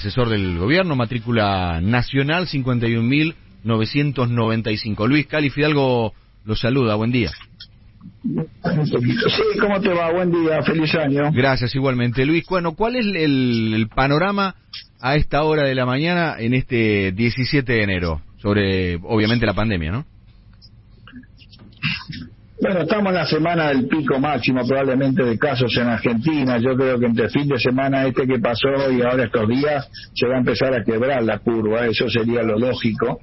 asesor del gobierno, matrícula nacional 51.995. Luis Cali Fidalgo lo saluda, buen día. Sí, ¿cómo te va? Buen día, feliz año. Gracias, igualmente. Luis, bueno, ¿cuál es el, panorama a esta hora de la mañana en este 17 de enero? Sobre, obviamente, la pandemia, ¿no? Bueno, estamos en la semana del pico máximo probablemente de casos en Argentina. Yo creo que entre fin de semana este que pasó y ahora estos días se va a empezar a quebrar la curva. Eso sería lo lógico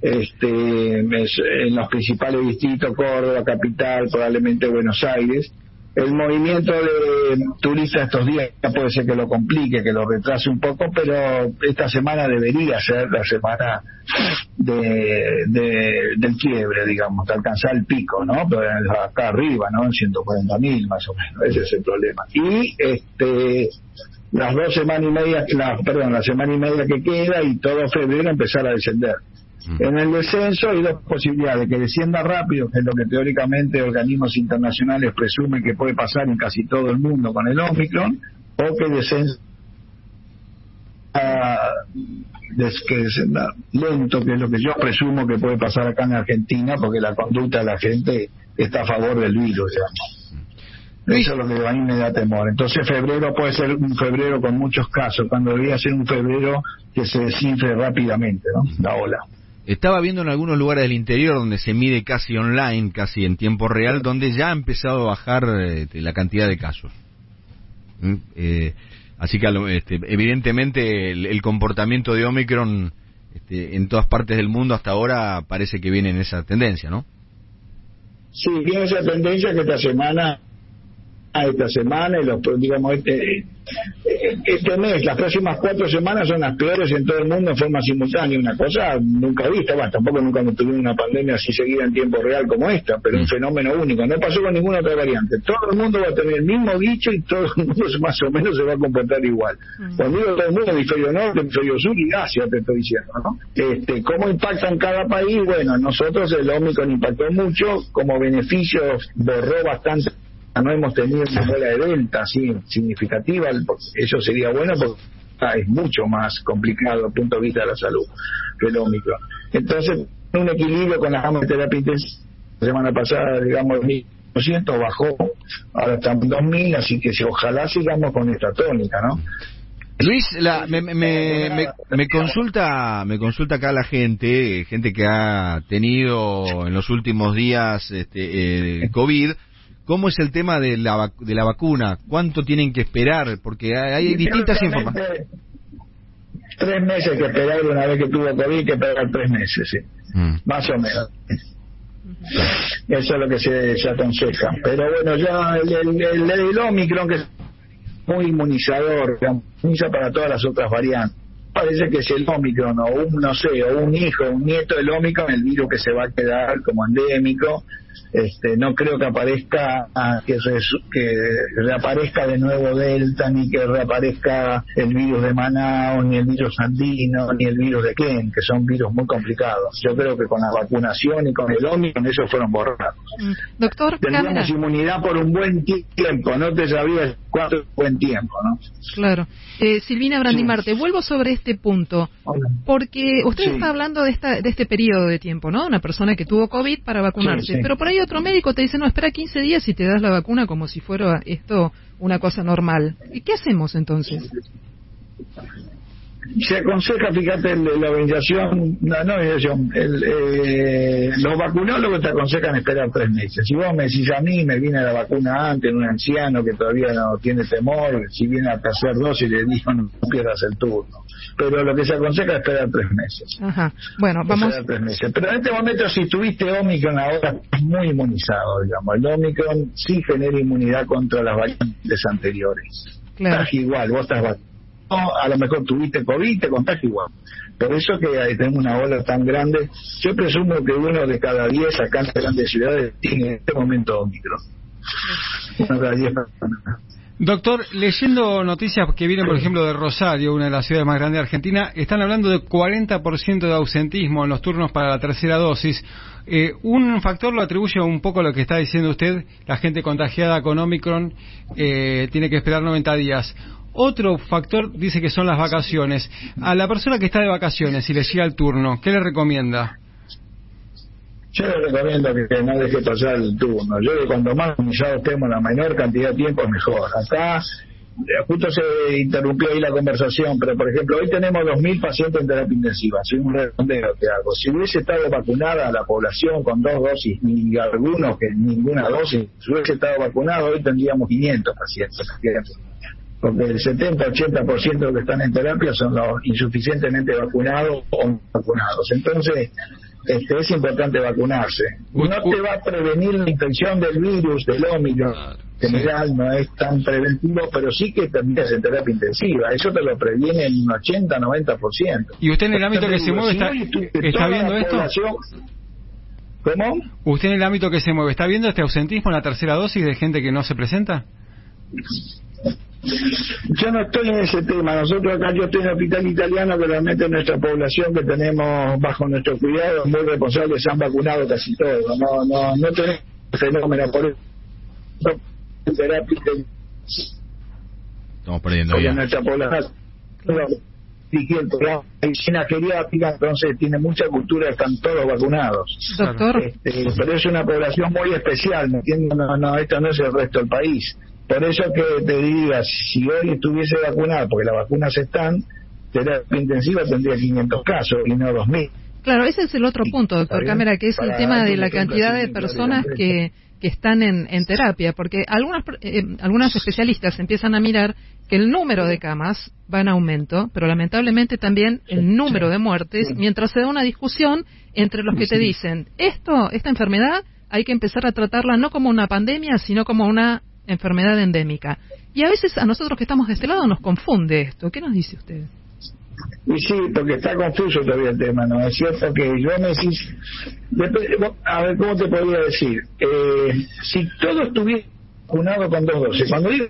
este, en los principales distritos, Córdoba, Capital, probablemente Buenos Aires. El movimiento de turistas estos días puede ser que lo complique, que lo retrase un poco, pero esta semana debería ser la semana de, del quiebre, digamos, de alcanzar el pico, ¿no? Pero acá arriba, ¿no? En 140 mil más o menos, ese es el problema. Y este las dos semanas y media, la, perdón, la semana y media que queda y todo febrero empezar a descender. En el descenso hay dos posibilidades, que descienda rápido, que es lo que teóricamente organismos internacionales presumen que puede pasar en casi todo el mundo con el Omicron, o que descienda, que descienda lento, que es lo que yo presumo que puede pasar acá en Argentina, porque la conducta de la gente está a favor del virus, Eso es lo que a mí me da temor. Entonces febrero puede ser un febrero con muchos casos, cuando debería ser un febrero que se desinfle rápidamente, ¿no? La ola. Estaba viendo en algunos lugares del interior donde se mide casi online, casi en tiempo real, donde ya ha empezado a bajar este, la cantidad de casos. ¿Mm? Eh, así que este, evidentemente el, comportamiento de Omicron este, en todas partes del mundo hasta ahora parece que viene en esa tendencia, ¿no? Sí, viene esa tendencia que esta semana, esta semana, y los, digamos, este, este mes, las próximas cuatro semanas son las peores en todo el mundo en forma simultánea, una cosa nunca vista, bueno, tampoco nunca tuvimos una pandemia así seguida en tiempo real como esta, pero un mm. fenómeno único, no pasó con ninguna otra variante, todo el mundo va a tener el mismo bicho y todo el mundo más o menos se va a comportar igual. Mm. Cuando digo todo el mundo, hemisferio norte, hemisferio sur y Asia, te estoy diciendo, ¿no? Este, ¿Cómo impacta en cada país? Bueno, nosotros el Omicron impactó mucho, como beneficios borró bastante no hemos tenido una ola de delta así significativa, eso sería bueno porque es mucho más complicado desde el punto de vista de la salud que el Omicron. Entonces, un equilibrio con la gama de terapia intensiva. La semana pasada, digamos, 1.200 bajó, ahora en 2.000, así que si ojalá sigamos con esta tónica, ¿no? Luis, la, me, me, me, consulta, me consulta acá la gente, gente que ha tenido en los últimos días este, eh, COVID, ¿Cómo es el tema de la, de la vacuna? ¿Cuánto tienen que esperar? Porque hay, distintas informaciones. Tres meses que esperar una vez que tuvo COVID, que esperar tres meses, sí. Mm. Más o menos. Eso es lo que se, aconseja. Pero bueno, ya el, el, el, Omicron, que es muy inmunizador, inmuniza para todas las otras variantes. Parece que es el Omicron, o un, no sé, o un hijo, un nieto del Omicron, el virus que se va a quedar como endémico este, no creo que aparezca ah, que, que reaparezca de nuevo Delta ni que reaparezca el virus de Manaus ni el virus andino ni el virus de Ken que son virus muy complicados. Yo creo que con la vacunación y con el Omicron esos fueron borrados. Mm. doctor teníamos inmunidad por un buen tiempo no te sabías cuánto buen tiempo no claro. Eh, Silvina Brandimarte vuelvo sobre este punto porque usted está hablando de esta de este periodo de tiempo no una persona que tuvo covid para vacunarse pero por ahí otro médico te dice, no, espera 15 días y te das la vacuna como si fuera esto una cosa normal. ¿Y qué hacemos entonces? Se aconseja, fíjate, la organización, no, no organización, el, eh, los vacunólogos te aconsejan esperar tres meses. Si vos me decís a mí, me viene la vacuna antes, un anciano que todavía no tiene temor, si viene a tercer dosis, le digo no pierdas el turno. Pero lo que se aconseja es esperar tres meses. Ajá. Bueno, vamos. tres meses. Pero en este momento, si tuviste Omicron ahora, es muy inmunizado, digamos. El Omicron sí genera inmunidad contra las variantes anteriores. Claro. Estás igual, vos estás a lo mejor tuviste COVID, te contagio igual. Por eso que tenemos una ola tan grande. Yo presumo que uno de cada diez acá en las grandes ciudades tiene en este momento Omicron. Uno cada diez Doctor, leyendo noticias que vienen, por ejemplo, de Rosario, una de las ciudades más grandes de Argentina, están hablando de 40% de ausentismo en los turnos para la tercera dosis. Eh, un factor lo atribuye un poco a lo que está diciendo usted, la gente contagiada con Omicron eh, tiene que esperar 90 días. Otro factor dice que son las vacaciones. A la persona que está de vacaciones y le llega el turno, ¿qué le recomienda? Yo le recomiendo que no deje pasar el turno. Yo que cuando más organizados estemos la menor cantidad de tiempo mejor. Acá eh, justo se interrumpió ahí la conversación, pero por ejemplo, hoy tenemos 2.000 pacientes en terapia intensiva, soy un redondeo que hago. Si hubiese estado vacunada la población con dos dosis, ni algunos que ninguna dosis, si hubiese estado vacunado, hoy tendríamos 500 pacientes. Porque el 70-80% de los que están en terapia son los insuficientemente vacunados o no vacunados. Entonces, este, es importante vacunarse. No te va a prevenir la infección del virus, del ómicron. En general no es tan preventivo, pero sí que terminas en terapia intensiva. Eso te lo previene en un 80-90%. ¿Y usted en el ámbito que se mueve está, está viendo esto? ¿Cómo? ¿Usted en el ámbito que se mueve está viendo este ausentismo en la tercera dosis de gente que no se presenta? Yo no estoy en ese tema. Nosotros acá, yo estoy en el hospital italiano, que realmente nuestra población que tenemos bajo nuestro cuidado, muy responsables, se han vacunado casi todos. No, no, no tenemos fenómeno por eso. Estamos perdiendo ya. nuestra población. La medicina geriátrica, entonces tiene mucha cultura, están todos vacunados. Doctor. Este, pero es una población muy especial, ¿me entiendes? No, no, esto no es el resto del país. Por eso que te digas, si hoy estuviese vacunado, porque las vacunas están, terapia intensiva tendría 500 casos y no 2.000. Claro, ese es el otro punto, doctor Cámara, que es el tema de la cantidad de personas que, que están en, en terapia, porque algunas, eh, algunos especialistas empiezan a mirar que el número de camas va en aumento, pero lamentablemente también el número de muertes, mientras se da una discusión entre los que te dicen, esto, esta enfermedad hay que empezar a tratarla no como una pandemia, sino como una enfermedad endémica. Y a veces a nosotros que estamos de este lado nos confunde esto. ¿Qué nos dice usted? Y sí, porque está confuso todavía el tema, ¿no? Es cierto que yo me decís, a ver, ¿cómo te podría decir? Eh, si todo estuviera vacunado con dos dosis, cuando digo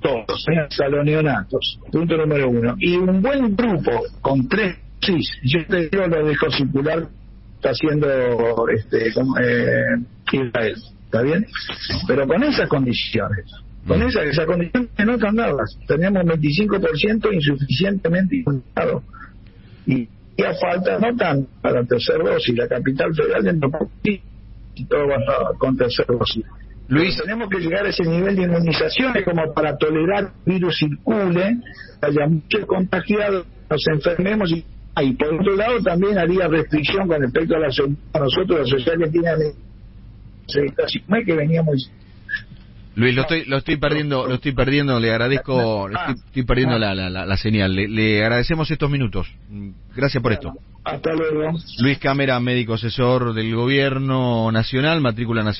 todos, ¿eh? neonatos, punto número uno, y un buen grupo con tres dosis, yo te digo lo dejo circular, está haciendo este, eh, Israel ¿Está bien? Pero con esas condiciones, con mm. esas, esas condiciones no están dadas. Tenemos 25% insuficientemente inmunizado. Y ya falta, no tan para tercer dosis, la capital federal de y todo va con tercer dosis. Luis, tenemos que llegar a ese nivel de inmunizaciones como para tolerar que el virus circule, haya muchos contagiados, nos enfermemos y, y por otro lado también haría restricción con respecto a la a nosotros, la sociedad que tiene que Luis, lo estoy, lo estoy perdiendo, lo estoy perdiendo, le agradezco, estoy, perdiendo la, la, la, señal. Le, agradecemos estos minutos. Gracias por esto. Hasta luego. Luis Cámara, médico asesor del Gobierno Nacional, matrícula nacional.